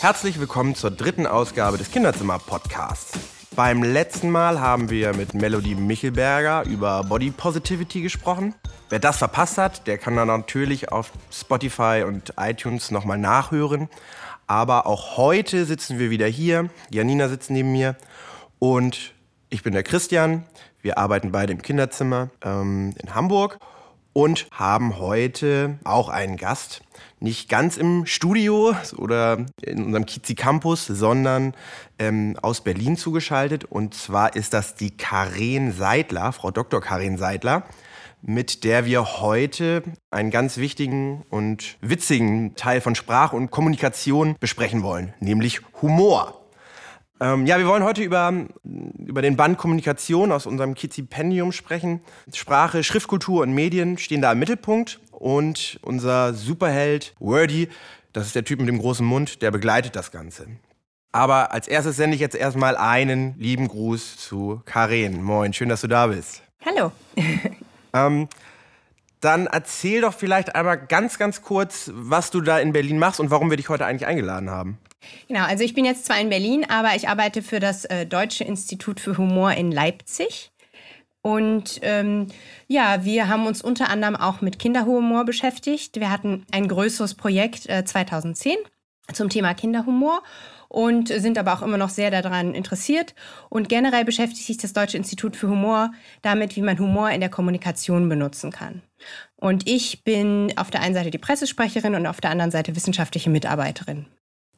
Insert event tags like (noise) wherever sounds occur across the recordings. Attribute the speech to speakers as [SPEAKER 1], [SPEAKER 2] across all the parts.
[SPEAKER 1] Herzlich willkommen zur dritten Ausgabe des Kinderzimmer-Podcasts. Beim letzten Mal haben wir mit Melody Michelberger über Body Positivity gesprochen. Wer das verpasst hat, der kann dann natürlich auf Spotify und iTunes nochmal nachhören. Aber auch heute sitzen wir wieder hier. Janina sitzt neben mir und ich bin der Christian. Wir arbeiten beide im Kinderzimmer ähm, in Hamburg und haben heute auch einen Gast. Nicht ganz im Studio oder in unserem Kizi Campus, sondern ähm, aus Berlin zugeschaltet. Und zwar ist das die Karen Seidler, Frau Dr. Karen Seidler, mit der wir heute einen ganz wichtigen und witzigen Teil von Sprache und Kommunikation besprechen wollen, nämlich Humor. Ähm, ja, wir wollen heute über, über den Band Kommunikation aus unserem Kizipendium sprechen. Sprache, Schriftkultur und Medien stehen da im Mittelpunkt. Und unser Superheld Wordy, das ist der Typ mit dem großen Mund, der begleitet das Ganze. Aber als erstes sende ich jetzt erstmal einen lieben Gruß zu Karen. Moin, schön, dass du da bist.
[SPEAKER 2] Hallo. (laughs)
[SPEAKER 1] ähm, dann erzähl doch vielleicht einmal ganz, ganz kurz, was du da in Berlin machst und warum wir dich heute eigentlich eingeladen haben.
[SPEAKER 2] Genau, also ich bin jetzt zwar in Berlin, aber ich arbeite für das äh, Deutsche Institut für Humor in Leipzig. Und ähm, ja, wir haben uns unter anderem auch mit Kinderhumor beschäftigt. Wir hatten ein größeres Projekt äh, 2010 zum Thema Kinderhumor und sind aber auch immer noch sehr daran interessiert. Und generell beschäftigt sich das Deutsche Institut für Humor damit, wie man Humor in der Kommunikation benutzen kann. Und ich bin auf der einen Seite die Pressesprecherin und auf der anderen Seite wissenschaftliche Mitarbeiterin.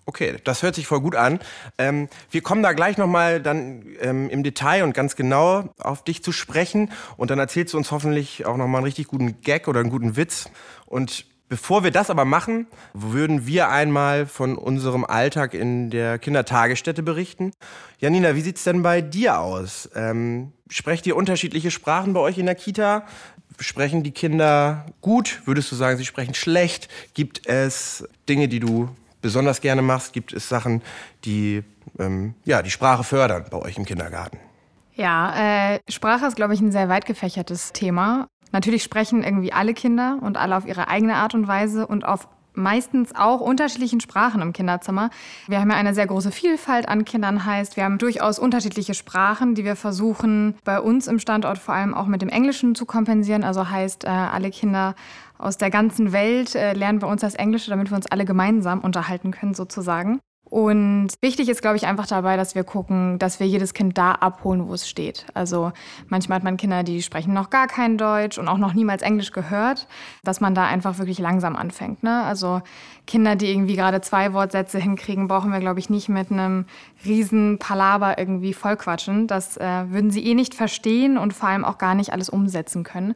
[SPEAKER 1] Okay, das hört sich voll gut an. Ähm, wir kommen da gleich nochmal dann ähm, im Detail und ganz genau auf dich zu sprechen. Und dann erzählst du uns hoffentlich auch nochmal einen richtig guten Gag oder einen guten Witz. Und bevor wir das aber machen, würden wir einmal von unserem Alltag in der Kindertagesstätte berichten. Janina, wie sieht's denn bei dir aus? Ähm, sprecht ihr unterschiedliche Sprachen bei euch in der Kita? Sprechen die Kinder gut? Würdest du sagen, sie sprechen schlecht? Gibt es Dinge, die du besonders gerne machst? Gibt es Sachen, die ähm, ja, die Sprache fördern bei euch im Kindergarten?
[SPEAKER 3] Ja, äh, Sprache ist, glaube ich, ein sehr weit gefächertes Thema. Natürlich sprechen irgendwie alle Kinder und alle auf ihre eigene Art und Weise und auf meistens auch unterschiedlichen Sprachen im Kinderzimmer. Wir haben ja eine sehr große Vielfalt an Kindern, heißt, wir haben durchaus unterschiedliche Sprachen, die wir versuchen bei uns im Standort vor allem auch mit dem Englischen zu kompensieren. Also heißt, äh, alle Kinder aus der ganzen Welt äh, lernen bei uns das Englische, damit wir uns alle gemeinsam unterhalten können sozusagen. Und wichtig ist, glaube ich, einfach dabei, dass wir gucken, dass wir jedes Kind da abholen, wo es steht. Also manchmal hat man Kinder, die sprechen noch gar kein Deutsch und auch noch niemals Englisch gehört, dass man da einfach wirklich langsam anfängt. Ne? Also Kinder, die irgendwie gerade zwei Wortsätze hinkriegen, brauchen wir, glaube ich, nicht mit einem riesen Palaber irgendwie vollquatschen. Das äh, würden sie eh nicht verstehen und vor allem auch gar nicht alles umsetzen können.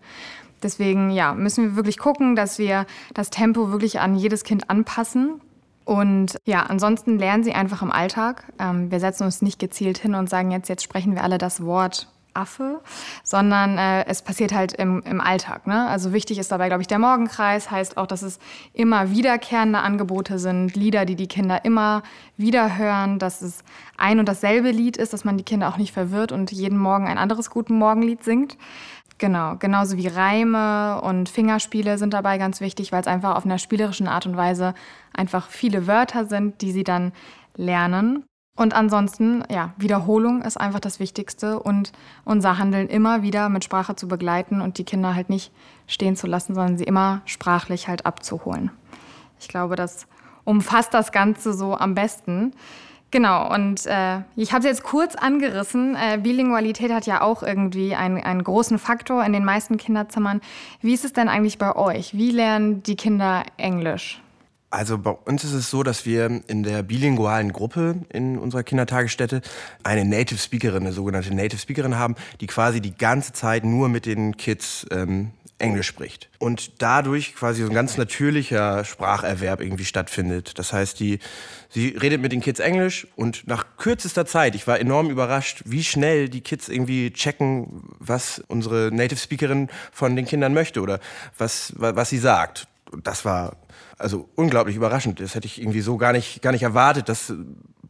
[SPEAKER 3] Deswegen ja, müssen wir wirklich gucken, dass wir das Tempo wirklich an jedes Kind anpassen. Und ja, ansonsten lernen sie einfach im Alltag. Ähm, wir setzen uns nicht gezielt hin und sagen jetzt, jetzt sprechen wir alle das Wort Affe, sondern äh, es passiert halt im, im Alltag. Ne? Also wichtig ist dabei, glaube ich, der Morgenkreis, heißt auch, dass es immer wiederkehrende Angebote sind, Lieder, die die Kinder immer wieder hören, dass es ein und dasselbe Lied ist, dass man die Kinder auch nicht verwirrt und jeden Morgen ein anderes Guten Morgenlied singt. Genau, genauso wie Reime und Fingerspiele sind dabei ganz wichtig, weil es einfach auf einer spielerischen Art und Weise einfach viele Wörter sind, die sie dann lernen. Und ansonsten, ja, Wiederholung ist einfach das Wichtigste und unser Handeln immer wieder mit Sprache zu begleiten und die Kinder halt nicht stehen zu lassen, sondern sie immer sprachlich halt abzuholen. Ich glaube, das umfasst das Ganze so am besten. Genau, und äh, ich habe es jetzt kurz angerissen. Äh, Bilingualität hat ja auch irgendwie einen, einen großen Faktor in den meisten Kinderzimmern. Wie ist es denn eigentlich bei euch? Wie lernen die Kinder Englisch?
[SPEAKER 1] Also bei uns ist es so, dass wir in der bilingualen Gruppe in unserer Kindertagesstätte eine Native Speakerin, eine sogenannte Native Speakerin haben, die quasi die ganze Zeit nur mit den Kids ähm, Englisch spricht. Und dadurch quasi so ein ganz natürlicher Spracherwerb irgendwie stattfindet. Das heißt, die, sie redet mit den Kids Englisch und nach kürzester Zeit, ich war enorm überrascht, wie schnell die Kids irgendwie checken, was unsere Native Speakerin von den Kindern möchte oder was, was sie sagt. Das war also unglaublich überraschend. Das hätte ich irgendwie so gar nicht, gar nicht erwartet, dass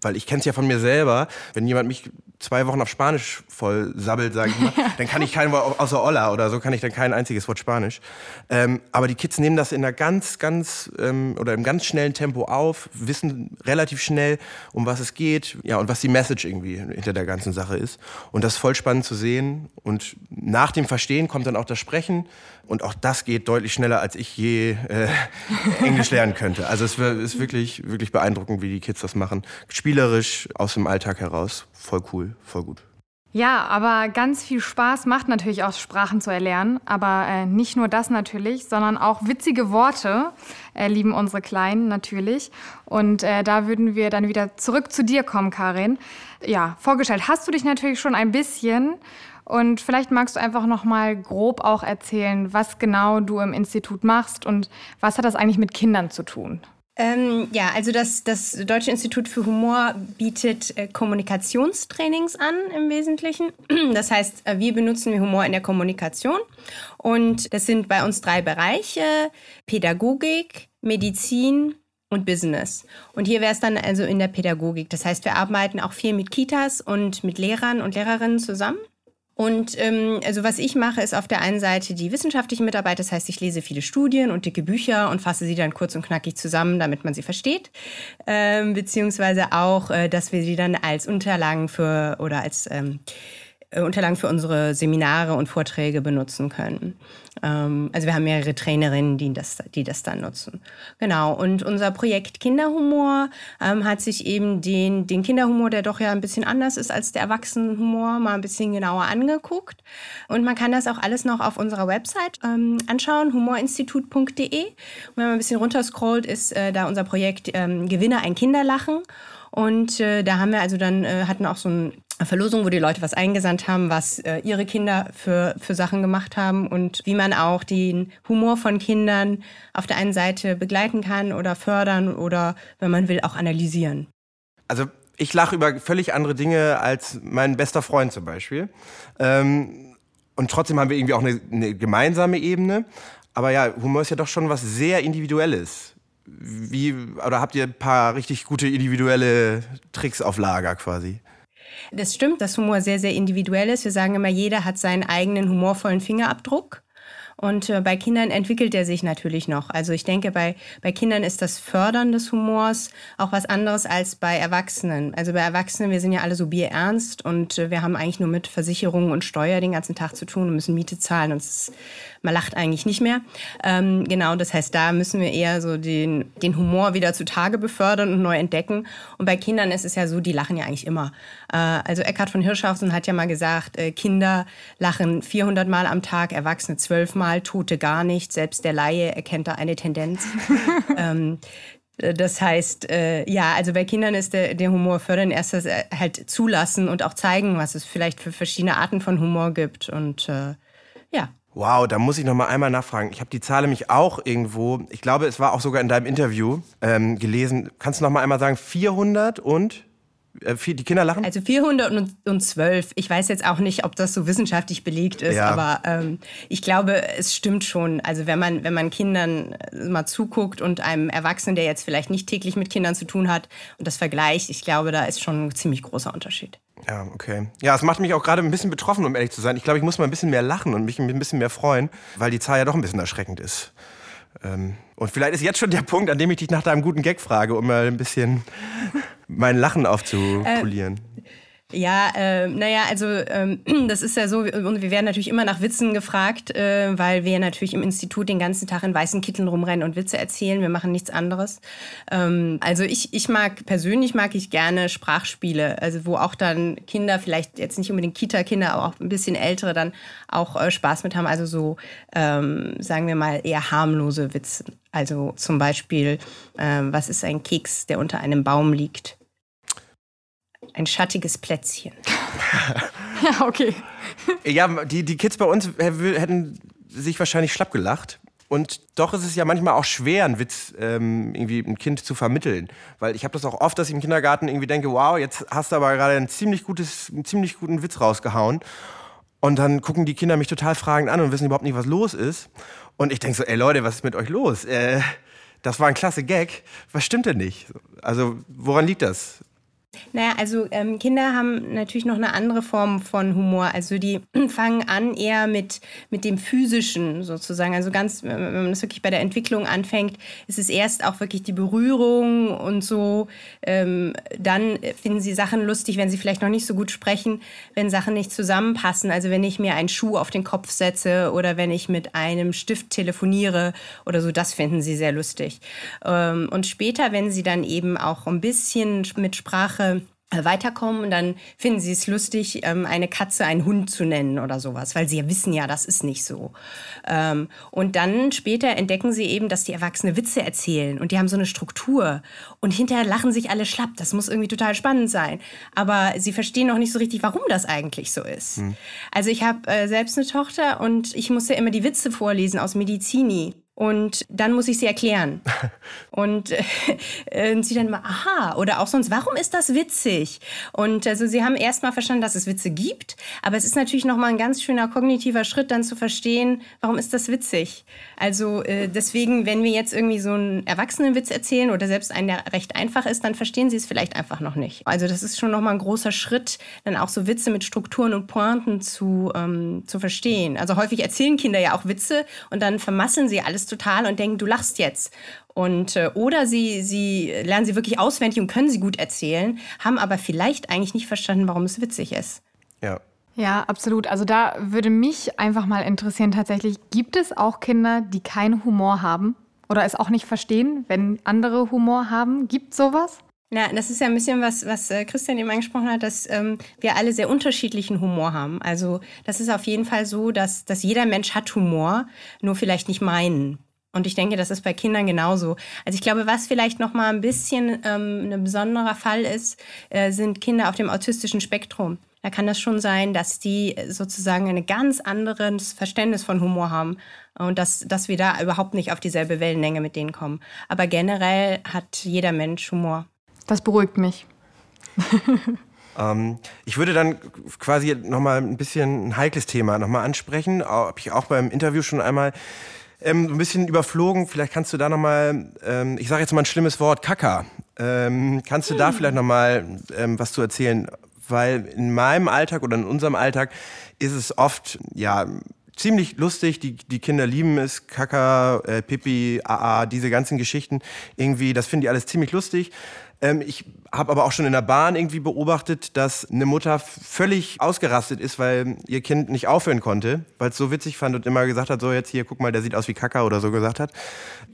[SPEAKER 1] weil ich kenne es ja von mir selber, wenn jemand mich zwei Wochen auf Spanisch voll sabbelt, sage ich mal, (laughs) dann kann ich kein Wort, außer Olla oder so, kann ich dann kein einziges Wort Spanisch. Ähm, aber die Kids nehmen das in einer ganz, ganz ähm, oder im ganz schnellen Tempo auf, wissen relativ schnell, um was es geht, ja, und was die Message irgendwie hinter der ganzen Sache ist. Und das ist voll spannend zu sehen. Und nach dem Verstehen kommt dann auch das Sprechen. Und auch das geht deutlich schneller, als ich je äh, (laughs) Englisch lernen könnte. Also es ist wirklich, wirklich beeindruckend, wie die Kids das machen. Spielerisch, aus dem Alltag heraus. Voll cool, voll gut.
[SPEAKER 3] Ja, aber ganz viel Spaß macht natürlich auch Sprachen zu erlernen. Aber äh, nicht nur das natürlich, sondern auch witzige Worte äh, lieben unsere Kleinen natürlich. Und äh, da würden wir dann wieder zurück zu dir kommen, Karin. Ja, vorgestellt hast du dich natürlich schon ein bisschen. Und vielleicht magst du einfach noch mal grob auch erzählen, was genau du im Institut machst und was hat das eigentlich mit Kindern zu tun?
[SPEAKER 2] Ähm, ja, also das, das Deutsche Institut für Humor bietet äh, Kommunikationstrainings an im Wesentlichen. (clears throat) Das heißt, äh, wir benutzen Humor in der Kommunikation und das sind bei uns drei Bereiche, Pädagogik, Medizin und Business. Und hier wäre es dann also in der Pädagogik. Das heißt, wir arbeiten auch viel mit Kitas und mit Lehrern und Lehrerinnen zusammen. Und ähm, also was ich mache, ist auf der einen Seite die wissenschaftliche Mitarbeit. Das heißt, ich lese viele Studien und dicke Bücher und fasse sie dann kurz und knackig zusammen, damit man sie versteht. Ähm, beziehungsweise auch, äh, dass wir sie dann als Unterlagen für oder als ähm, äh, Unterlagen für unsere Seminare und Vorträge benutzen können. Ähm, also wir haben mehrere Trainerinnen, die das, die das dann nutzen. Genau. Und unser Projekt Kinderhumor ähm, hat sich eben den, den Kinderhumor, der doch ja ein bisschen anders ist als der Erwachsenenhumor, mal ein bisschen genauer angeguckt. Und man kann das auch alles noch auf unserer Website ähm, anschauen, humorinstitut.de. Und wenn man ein bisschen runterscrollt, ist äh, da unser Projekt ähm, Gewinne ein Kinderlachen. Und äh, da haben wir also dann, äh, hatten auch so ein Verlosung, wo die Leute was eingesandt haben, was äh, ihre Kinder für, für Sachen gemacht haben und wie man auch den Humor von Kindern auf der einen Seite begleiten kann oder fördern oder, wenn man will, auch analysieren.
[SPEAKER 1] Also ich lache über völlig andere Dinge als mein bester Freund zum Beispiel. Ähm, und trotzdem haben wir irgendwie auch eine, eine gemeinsame Ebene. Aber ja, Humor ist ja doch schon was sehr Individuelles. Wie, oder habt ihr ein paar richtig gute individuelle Tricks auf Lager quasi?
[SPEAKER 2] Das stimmt, dass Humor sehr, sehr individuell ist. Wir sagen immer, jeder hat seinen eigenen humorvollen Fingerabdruck. Und äh, bei Kindern entwickelt er sich natürlich noch. Also ich denke, bei, bei Kindern ist das Fördern des Humors auch was anderes als bei Erwachsenen. Also bei Erwachsenen, wir sind ja alle so bierernst und äh, wir haben eigentlich nur mit Versicherungen und Steuer den ganzen Tag zu tun und müssen Miete zahlen und es, man lacht eigentlich nicht mehr. Ähm, genau, das heißt, da müssen wir eher so den, den Humor wieder zutage befördern und neu entdecken. Und bei Kindern ist es ja so, die lachen ja eigentlich immer. Äh, also Eckhard von Hirschhausen hat ja mal gesagt, äh, Kinder lachen 400 Mal am Tag, Erwachsene 12 Mal. Mal, Tote gar nicht. Selbst der Laie erkennt da eine Tendenz. (laughs) ähm, das heißt, äh, ja, also bei Kindern ist der, der Humor fördern erst das äh, halt zulassen und auch zeigen, was es vielleicht für verschiedene Arten von Humor gibt. Und äh, ja.
[SPEAKER 1] Wow, da muss ich noch mal einmal nachfragen. Ich habe die Zahl nämlich auch irgendwo, ich glaube, es war auch sogar in deinem Interview ähm, gelesen. Kannst du noch mal einmal sagen, 400 und? Äh, die Kinder lachen?
[SPEAKER 2] Also 412. Ich weiß jetzt auch nicht, ob das so wissenschaftlich belegt ist, ja. aber ähm, ich glaube, es stimmt schon. Also wenn man, wenn man Kindern mal zuguckt und einem Erwachsenen, der jetzt vielleicht nicht täglich mit Kindern zu tun hat und das vergleicht, ich glaube, da ist schon ein ziemlich großer Unterschied.
[SPEAKER 1] Ja, okay. Ja, es macht mich auch gerade ein bisschen betroffen, um ehrlich zu sein. Ich glaube, ich muss mal ein bisschen mehr lachen und mich ein bisschen mehr freuen, weil die Zahl ja doch ein bisschen erschreckend ist. Ähm, und vielleicht ist jetzt schon der Punkt, an dem ich dich nach deinem guten Gag frage, um mal ein bisschen mein Lachen aufzupolieren.
[SPEAKER 2] Äh, ja, äh, naja, also ähm, (clears throat) das ist ja so, und wir werden natürlich immer nach Witzen gefragt, äh, weil wir natürlich im Institut den ganzen Tag in weißen Kitteln rumrennen und Witze erzählen. Wir machen nichts anderes. Ähm, also ich, ich mag, persönlich mag ich gerne Sprachspiele, also wo auch dann Kinder, vielleicht jetzt nicht unbedingt Kita-Kinder, aber auch ein bisschen ältere dann auch äh, Spaß mit haben. Also so, ähm, sagen wir mal, eher harmlose Witze. Also zum Beispiel, äh, was ist ein Keks, der unter einem Baum liegt? Ein schattiges Plätzchen. (laughs)
[SPEAKER 3] ja, okay.
[SPEAKER 1] ja, die, die Kids bei uns hätten sich wahrscheinlich schlapp gelacht. Und doch ist es ja manchmal auch schwer, einen Witz ähm, irgendwie ein Kind zu vermitteln. Weil ich habe das auch oft, dass ich im Kindergarten irgendwie denke, wow, jetzt hast du aber gerade ein ziemlich gutes, einen ziemlich guten Witz rausgehauen. Und dann gucken die Kinder mich total fragend an und wissen überhaupt nicht, was los ist. Und ich denke so, ey Leute, was ist mit euch los? Äh, das war ein klasse Gag. Was stimmt denn nicht? Also, woran liegt das?
[SPEAKER 2] Naja, also ähm, Kinder haben natürlich noch eine andere Form von Humor. Also die (clears throat) fangen an eher mit, mit dem Physischen sozusagen. Also ganz, wenn man das wirklich bei der Entwicklung anfängt, ist es erst auch wirklich die Berührung und so. Ähm, dann finden sie Sachen lustig, wenn sie vielleicht noch nicht so gut sprechen, wenn Sachen nicht zusammenpassen. Also wenn ich mir einen Schuh auf den Kopf setze oder wenn ich mit einem Stift telefoniere oder so, das finden sie sehr lustig. Ähm, und später, wenn sie dann eben auch ein bisschen mit Sprache äh, weiterkommen und dann finden sie es lustig, ähm, eine Katze einen Hund zu nennen oder sowas, weil sie ja wissen ja, das ist nicht so. Ähm, und dann später entdecken sie eben, dass die Erwachsene Witze erzählen und die haben so eine Struktur und hinterher lachen sich alle schlapp. Das muss irgendwie total spannend sein. Aber sie verstehen noch nicht so richtig, warum das eigentlich so ist. Hm. Also ich habe äh, selbst eine Tochter und ich musste immer die Witze vorlesen aus Medizini. Und dann muss ich sie erklären. (laughs) und äh, sie dann mal, aha, oder auch sonst, warum ist das witzig? Und also sie haben erst mal verstanden, dass es Witze gibt, aber es ist natürlich noch mal ein ganz schöner kognitiver Schritt, dann zu verstehen, warum ist das witzig? Also äh, deswegen, wenn wir jetzt irgendwie so einen Erwachsenenwitz erzählen oder selbst einen, der recht einfach ist, dann verstehen sie es vielleicht einfach noch nicht. Also das ist schon noch mal ein großer Schritt, dann auch so Witze mit Strukturen und Pointen zu, ähm, zu verstehen. Also häufig erzählen Kinder ja auch Witze und dann vermasseln sie alles total und denken, du lachst jetzt. Und, äh, oder sie, sie lernen sie wirklich auswendig und können sie gut erzählen, haben aber vielleicht eigentlich nicht verstanden, warum es witzig ist.
[SPEAKER 1] Ja.
[SPEAKER 3] Ja, absolut. Also da würde mich einfach mal interessieren, tatsächlich, gibt es auch Kinder, die keinen Humor haben oder es auch nicht verstehen, wenn andere Humor haben? Gibt sowas?
[SPEAKER 2] Na, das ist ja ein bisschen was, was äh, Christian eben angesprochen hat, dass ähm, wir alle sehr unterschiedlichen Humor haben. Also das ist auf jeden Fall so, dass, dass jeder Mensch hat Humor, nur vielleicht nicht meinen. Und ich denke, das ist bei Kindern genauso. Also ich glaube, was vielleicht noch mal ein bisschen ähm, ein besonderer Fall ist, äh, sind Kinder auf dem autistischen Spektrum. Da kann das schon sein, dass die sozusagen ein ganz anderes Verständnis von Humor haben und dass, dass wir da überhaupt nicht auf dieselbe Wellenlänge mit denen kommen. Aber generell hat jeder Mensch Humor.
[SPEAKER 3] Das beruhigt mich. (laughs)
[SPEAKER 1] ähm, ich würde dann quasi noch mal ein bisschen ein heikles Thema noch mal ansprechen. Habe ich auch beim Interview schon einmal ähm, ein bisschen überflogen. Vielleicht kannst du da noch mal, ähm, ich sage jetzt mal ein schlimmes Wort, Kaka. Ähm, kannst du da hm. vielleicht noch mal ähm, was zu erzählen? Weil in meinem Alltag oder in unserem Alltag ist es oft, ja, ziemlich lustig. Die, die Kinder lieben es. Kaka, äh, Pipi, AA, diese ganzen Geschichten. Irgendwie, das finden die alles ziemlich lustig. Ähm, ich habe aber auch schon in der Bahn irgendwie beobachtet, dass eine Mutter völlig ausgerastet ist, weil ihr Kind nicht aufhören konnte, weil es so witzig fand und immer gesagt hat, so jetzt hier, guck mal, der sieht aus wie Kaka oder so gesagt hat.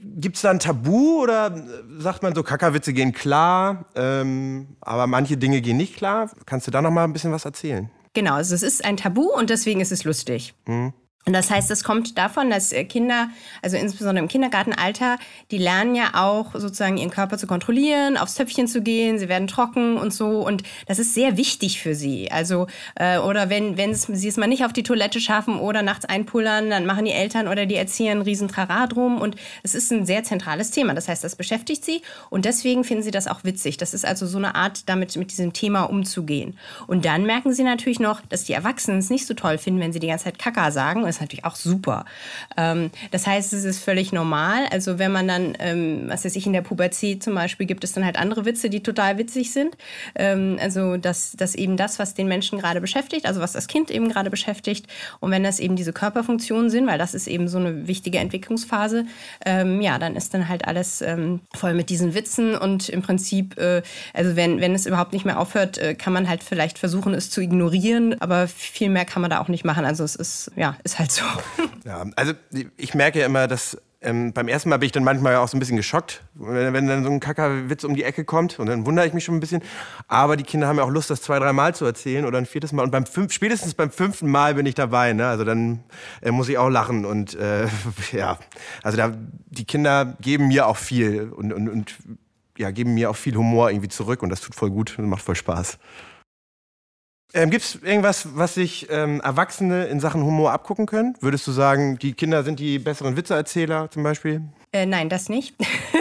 [SPEAKER 1] Gibt es da ein Tabu oder sagt man so, Kaka-Witze gehen klar, ähm, aber manche Dinge gehen nicht klar? Kannst du da noch mal ein bisschen was erzählen?
[SPEAKER 2] Genau, also es ist ein Tabu und deswegen ist es lustig. Mhm. Und das heißt, es kommt davon, dass äh, Kinder, also insbesondere im Kindergartenalter, die lernen ja auch sozusagen ihren Körper zu kontrollieren, aufs Töpfchen zu gehen, sie werden trocken und so. Und das ist sehr wichtig für sie. Also, äh, oder wenn, wenn sie es mal nicht auf die Toilette schaffen oder nachts einpullern, dann machen die Eltern oder die Erzieher einen riesen Trara drum. Und es ist ein sehr zentrales Thema. Das heißt, das beschäftigt sie. Und deswegen finden sie das auch witzig. Das ist also so eine Art, damit mit diesem Thema umzugehen. Und dann merken sie natürlich noch, dass die Erwachsenen es nicht so toll finden, wenn sie die ganze Zeit Kaka sagen ist natürlich auch super. Ähm, das heißt, es ist völlig normal. Also wenn man dann, ähm, was weiß ich, in der Pubertät zum Beispiel gibt es dann halt andere Witze, die total witzig sind. Ähm, also dass, dass eben das, was den Menschen gerade beschäftigt, also was das Kind eben gerade beschäftigt und wenn das eben diese Körperfunktionen sind, weil das ist eben so eine wichtige Entwicklungsphase, ähm, ja, dann ist dann halt alles ähm, voll mit diesen Witzen und im Prinzip, äh, also wenn, wenn es überhaupt nicht mehr aufhört, äh, kann man halt vielleicht versuchen, es zu ignorieren, aber viel mehr kann man da auch nicht machen. Also es ist, ja, ist halt so.
[SPEAKER 1] Ja, also ich merke ja immer, dass ähm, beim ersten Mal bin ich dann manchmal auch so ein bisschen geschockt, wenn, wenn dann so ein Kackerwitz um die Ecke kommt und dann wundere ich mich schon ein bisschen. Aber die Kinder haben ja auch Lust, das zwei, drei Mal zu erzählen oder ein viertes Mal. Und beim fünf, spätestens beim fünften Mal bin ich dabei. Ne? Also dann äh, muss ich auch lachen und äh, (laughs) ja, also da, die Kinder geben mir auch viel und, und, und ja, geben mir auch viel Humor irgendwie zurück und das tut voll gut und macht voll Spaß. Ähm, Gibt es irgendwas, was sich ähm, Erwachsene in Sachen Humor abgucken können? Würdest du sagen, die Kinder sind die besseren Witzeerzähler zum Beispiel?
[SPEAKER 2] Äh, nein, das nicht.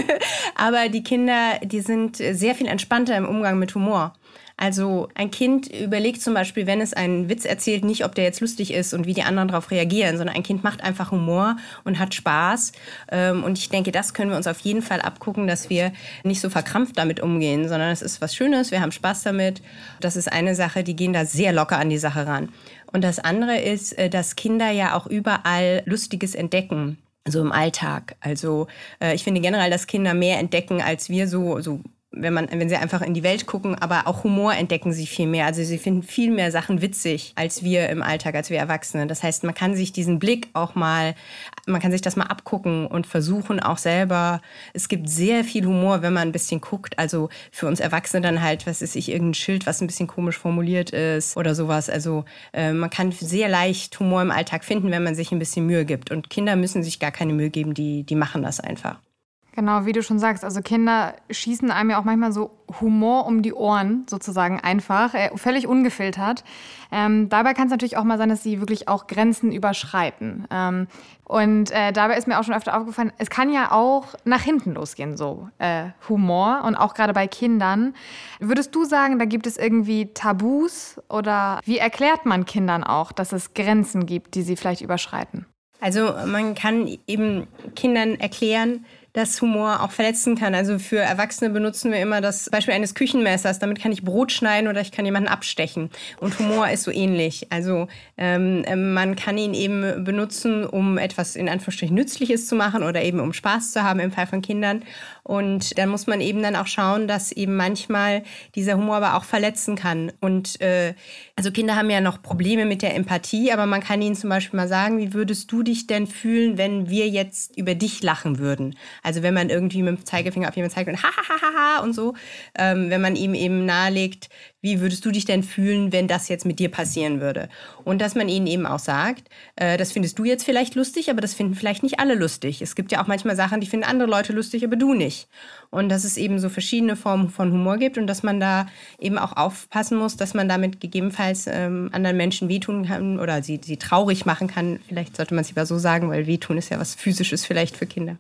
[SPEAKER 2] (laughs) Aber die Kinder, die sind sehr viel entspannter im Umgang mit Humor. Also ein Kind überlegt zum Beispiel, wenn es einen Witz erzählt, nicht, ob der jetzt lustig ist und wie die anderen darauf reagieren, sondern ein Kind macht einfach Humor und hat Spaß. Ähm, und ich denke, das können wir uns auf jeden Fall abgucken, dass wir nicht so verkrampft damit umgehen, sondern es ist was Schönes, wir haben Spaß damit. Das ist eine Sache, die gehen da sehr locker an die Sache ran. Und das andere ist, äh, dass Kinder ja auch überall Lustiges entdecken so im Alltag. Also äh, ich finde generell, dass Kinder mehr entdecken, als wir so, so wenn, man, wenn sie einfach in die Welt gucken, aber auch Humor entdecken sie viel mehr. Also sie finden viel mehr Sachen witzig als wir im Alltag, als wir Erwachsene. Das heißt, man kann sich diesen Blick auch mal, man kann sich das mal abgucken und versuchen auch selber. Es gibt sehr viel Humor, wenn man ein bisschen guckt. Also für uns Erwachsene dann halt, was ist ich, irgendein Schild, was ein bisschen komisch formuliert ist oder sowas. Also äh, man kann sehr leicht Humor im Alltag finden, wenn man sich ein bisschen Mühe gibt. Und Kinder müssen sich gar keine Mühe geben, die, die machen das einfach.
[SPEAKER 3] Genau, wie du schon sagst, also Kinder schießen einem ja auch manchmal so Humor um die Ohren, sozusagen einfach, äh, völlig ungefiltert. Ähm, dabei kann es natürlich auch mal sein, dass sie wirklich auch Grenzen überschreiten. Ähm, und äh, dabei ist mir auch schon öfter aufgefallen, es kann ja auch nach hinten losgehen, so äh, Humor und auch gerade bei Kindern. Würdest du sagen, da gibt es irgendwie Tabus oder wie erklärt man Kindern auch, dass es Grenzen gibt, die sie vielleicht überschreiten?
[SPEAKER 2] Also man kann eben Kindern erklären, dass Humor auch verletzen kann. Also für Erwachsene benutzen wir immer das Beispiel eines Küchenmessers. Damit kann ich Brot schneiden oder ich kann jemanden abstechen. Und Humor ist so ähnlich. Also ähm, ähm, man kann ihn eben benutzen, um etwas in Anführungsstrichen Nützliches zu machen oder eben um Spaß zu haben im Fall von Kindern. Und dann muss man eben dann auch schauen, dass eben manchmal dieser Humor aber auch verletzen kann. Und äh, also Kinder haben ja noch Probleme mit der Empathie, aber man kann ihnen zum Beispiel mal sagen, wie würdest du dich denn fühlen, wenn wir jetzt über dich lachen würden? Also wenn man irgendwie mit dem Zeigefinger auf jemanden zeigt und ha ha ha ha und so, ähm, wenn man ihm eben nahelegt, wie würdest du dich denn fühlen, wenn das jetzt mit dir passieren würde? Und dass man ihnen eben auch sagt, äh, das findest du jetzt vielleicht lustig, aber das finden vielleicht nicht alle lustig. Es gibt ja auch manchmal Sachen, die finden andere Leute lustig, aber du nicht. Und dass es eben so verschiedene Formen von Humor gibt und dass man da eben auch aufpassen muss, dass man damit gegebenenfalls ähm, anderen Menschen wehtun kann oder sie, sie traurig machen kann. Vielleicht sollte man es lieber so sagen, weil wehtun ist ja was Physisches vielleicht für Kinder.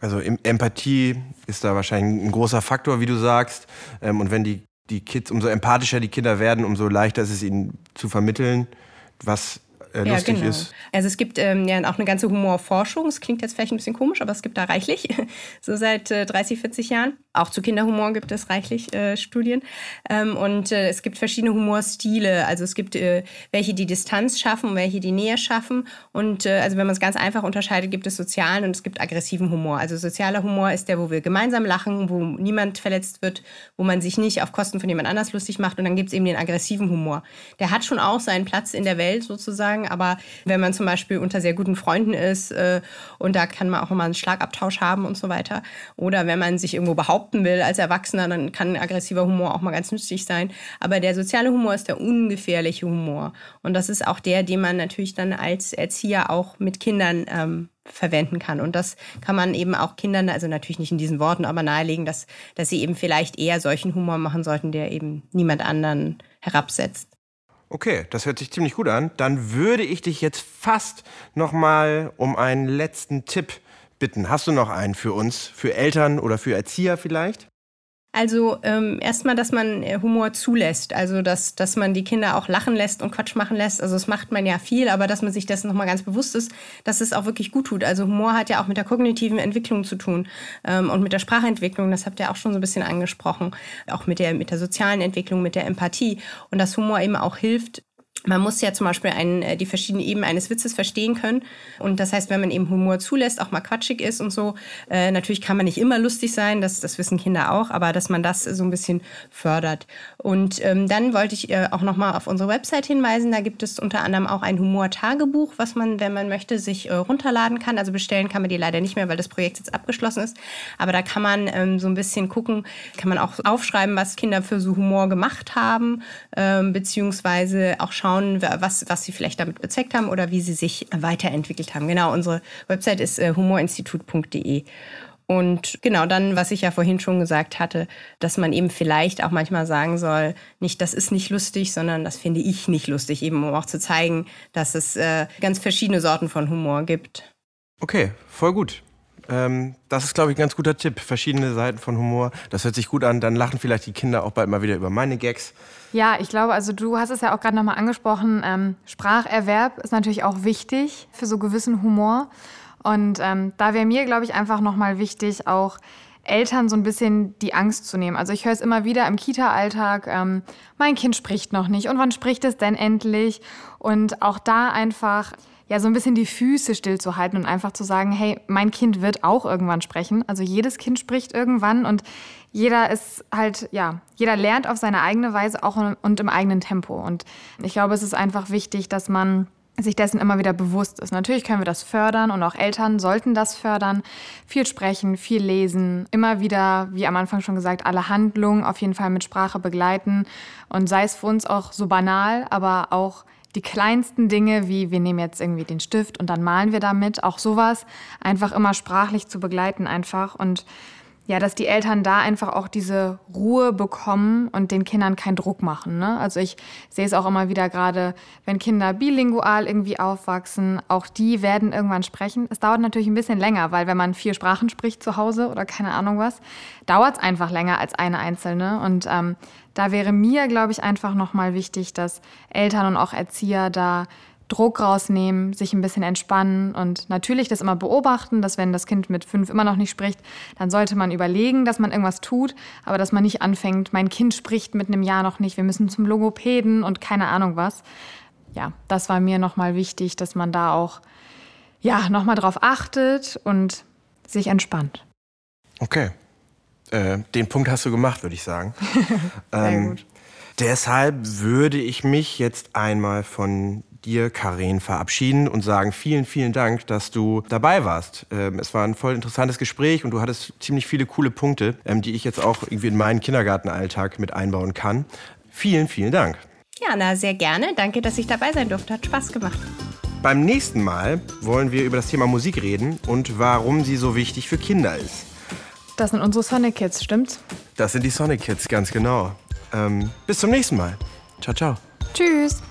[SPEAKER 1] Also Empathie ist da wahrscheinlich ein großer Faktor, wie du sagst. Ähm, und wenn die, die Kids, umso empathischer die Kinder werden, umso leichter ist es ihnen zu vermitteln, was äh, lustig ja, genau. ist.
[SPEAKER 2] Also es gibt ähm, ja auch eine ganze Humorforschung. Es klingt jetzt vielleicht ein bisschen komisch, aber es gibt da reichlich, (laughs) so seit äh, 30, 40 Jahren. Auch zu Kinderhumor gibt es reichlich äh, Studien. Ähm, und äh, es gibt verschiedene Humorstile. Also es gibt äh, welche, die Distanz schaffen und welche, die Nähe schaffen. Und äh, also wenn man es ganz einfach unterscheidet, gibt es sozialen und es gibt aggressiven Humor. Also sozialer Humor ist der, wo wir gemeinsam lachen, wo niemand verletzt wird, wo man sich nicht auf Kosten von jemand anders lustig macht. Und dann gibt es eben den aggressiven Humor. Der hat schon auch seinen Platz in der Welt sozusagen, aber wenn man zum Beispiel unter sehr guten Freunden ist äh, und da kann man auch immer einen Schlagabtausch haben und so weiter. Oder wenn man sich irgendwo behaupten will als Erwachsener, dann kann aggressiver Humor auch mal ganz nützlich sein. Aber der soziale Humor ist der ungefährliche Humor. Und das ist auch der, den man natürlich dann als Erzieher auch mit Kindern ähm, verwenden kann. Und das kann man eben auch Kindern, also natürlich nicht in diesen Worten, aber nahelegen, dass, dass sie eben vielleicht eher solchen Humor machen sollten, der eben niemand anderen herabsetzt.
[SPEAKER 1] Okay, das hört sich ziemlich gut an. Dann würde ich dich jetzt fast noch mal um einen letzten Tipp bitten. Hast du noch einen für uns, für Eltern oder für Erzieher vielleicht?
[SPEAKER 2] Also ähm, erstmal, dass man äh, Humor zulässt, also dass, dass man die Kinder auch lachen lässt und Quatsch machen lässt. Also das macht man ja viel, aber dass man sich dessen nochmal ganz bewusst ist, dass es auch wirklich gut tut. Also Humor hat ja auch mit der kognitiven Entwicklung zu tun ähm, und mit der Sprachentwicklung, das habt ihr auch schon so ein bisschen angesprochen, auch mit der, mit der sozialen Entwicklung, mit der Empathie und dass Humor eben auch hilft, man muss ja zum Beispiel einen, äh, die verschiedenen Ebenen eines Witzes verstehen können. Und das heißt, wenn man eben Humor zulässt, auch mal quatschig ist und so, äh, natürlich kann man nicht immer lustig sein, das, das wissen Kinder auch, aber dass man das so ein bisschen fördert. Und ähm, dann wollte ich äh, auch nochmal auf unsere Website hinweisen. Da gibt es unter anderem auch ein Humor-Tagebuch, was man, wenn man möchte, sich äh, runterladen kann. Also bestellen kann man die leider nicht mehr, weil das Projekt jetzt abgeschlossen ist. Aber da kann man ähm, so ein bisschen gucken, kann man auch aufschreiben, was Kinder für so Humor gemacht haben, ähm, beziehungsweise auch schauen, schauen, was, was sie vielleicht damit bezeckt haben oder wie sie sich weiterentwickelt haben. Genau, unsere Website ist äh, humorinstitut.de. Und genau dann, was ich ja vorhin schon gesagt hatte, dass man eben vielleicht auch manchmal sagen soll, nicht das ist nicht lustig, sondern das finde ich nicht lustig, eben um auch zu zeigen, dass es äh, ganz verschiedene Sorten von Humor gibt.
[SPEAKER 1] Okay, voll gut. Ähm, das ist, glaube ich, ein ganz guter Tipp. Verschiedene Seiten von Humor. Das hört sich gut an. Dann lachen vielleicht die Kinder auch bald mal wieder über meine Gags.
[SPEAKER 3] Ja, ich glaube, also du hast es ja auch gerade nochmal angesprochen. Ähm, Spracherwerb ist natürlich auch wichtig für so gewissen Humor. Und ähm, da wäre mir, glaube ich, einfach nochmal wichtig, auch Eltern so ein bisschen die Angst zu nehmen. Also ich höre es immer wieder im Kita-Alltag, ähm, mein Kind spricht noch nicht und wann spricht es denn endlich? Und auch da einfach ja so ein bisschen die Füße stillzuhalten und einfach zu sagen, hey, mein Kind wird auch irgendwann sprechen. Also jedes Kind spricht irgendwann und jeder ist halt, ja, jeder lernt auf seine eigene Weise auch und im eigenen Tempo. Und ich glaube, es ist einfach wichtig, dass man sich dessen immer wieder bewusst ist. Natürlich können wir das fördern und auch Eltern sollten das fördern. Viel sprechen, viel lesen, immer wieder, wie am Anfang schon gesagt, alle Handlungen auf jeden Fall mit Sprache begleiten und sei es für uns auch so banal, aber auch die kleinsten Dinge, wie wir nehmen jetzt irgendwie den Stift und dann malen wir damit, auch sowas, einfach immer sprachlich zu begleiten einfach. Und ja, dass die Eltern da einfach auch diese Ruhe bekommen und den Kindern keinen Druck machen. Ne? Also ich sehe es auch immer wieder gerade, wenn Kinder bilingual irgendwie aufwachsen, auch die werden irgendwann sprechen. Es dauert natürlich ein bisschen länger, weil wenn man vier Sprachen spricht zu Hause oder keine Ahnung was, dauert es einfach länger als eine einzelne. Und ähm, da wäre mir, glaube ich, einfach nochmal wichtig, dass Eltern und auch Erzieher da Druck rausnehmen, sich ein bisschen entspannen und natürlich das immer beobachten, dass wenn das Kind mit fünf immer noch nicht spricht, dann sollte man überlegen, dass man irgendwas tut, aber dass man nicht anfängt, mein Kind spricht mit einem Jahr noch nicht, wir müssen zum Logopäden und keine Ahnung was. Ja, das war mir nochmal wichtig, dass man da auch ja, nochmal drauf achtet und sich entspannt.
[SPEAKER 1] Okay. Äh, den Punkt hast du gemacht, würde ich sagen. (laughs)
[SPEAKER 3] Sehr ähm, gut.
[SPEAKER 1] Deshalb würde ich mich jetzt einmal von dir, Karin, verabschieden und sagen vielen, vielen Dank, dass du dabei warst. Ähm, es war ein voll interessantes Gespräch und du hattest ziemlich viele coole Punkte, ähm, die ich jetzt auch irgendwie in meinen Kindergartenalltag mit einbauen kann. Vielen, vielen Dank.
[SPEAKER 2] Ja, na, sehr gerne. Danke, dass ich dabei sein durfte. Hat Spaß gemacht.
[SPEAKER 1] Beim nächsten Mal wollen wir über das Thema Musik reden und warum sie so wichtig für Kinder ist.
[SPEAKER 3] Das sind unsere Sonic Kids, stimmt's?
[SPEAKER 1] Das sind die Sonic Kids, ganz genau. Ähm, bis zum nächsten Mal. Ciao, ciao.
[SPEAKER 3] Tschüss.